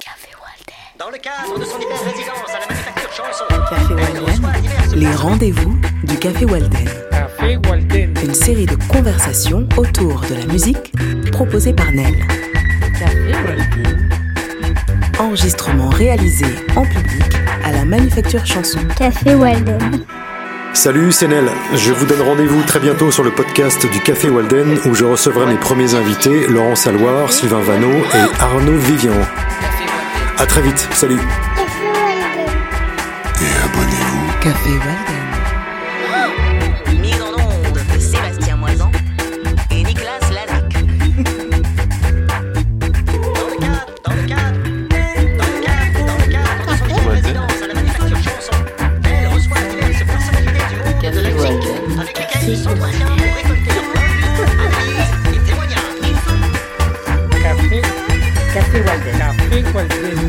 Café Walden. Dans le cadre de son hiver résidence à la manufacture chanson. Café Walden, les rendez-vous du Café Walden. Café Walden. Une série de conversations autour de la musique proposée par Nel. Café Walden. Enregistrement réalisé en public à la Manufacture Chanson. Café Walden. Salut, c'est Nel. Je vous donne rendez-vous très bientôt sur le podcast du Café Walden où je recevrai mes premiers invités, Laurent Saloir, Sylvain Vanneau et Arnaud Vivian. À très vite, salut. Et abonnez-vous. Café Walden. Mise en onde de Sébastien Moisan et Nicolas Lanac. Dans le cadre, dans le cadre, dans le cadre, dans le cadre de son hiver résidence à la manufacture chanson. Elle reçoit diverses personnalités du monde de la musique avec lesquelles ils s'entretiennent pour récolter leurs points de vue, analyses et témoignages. Café. Walden. Café. Walden. Café Walden.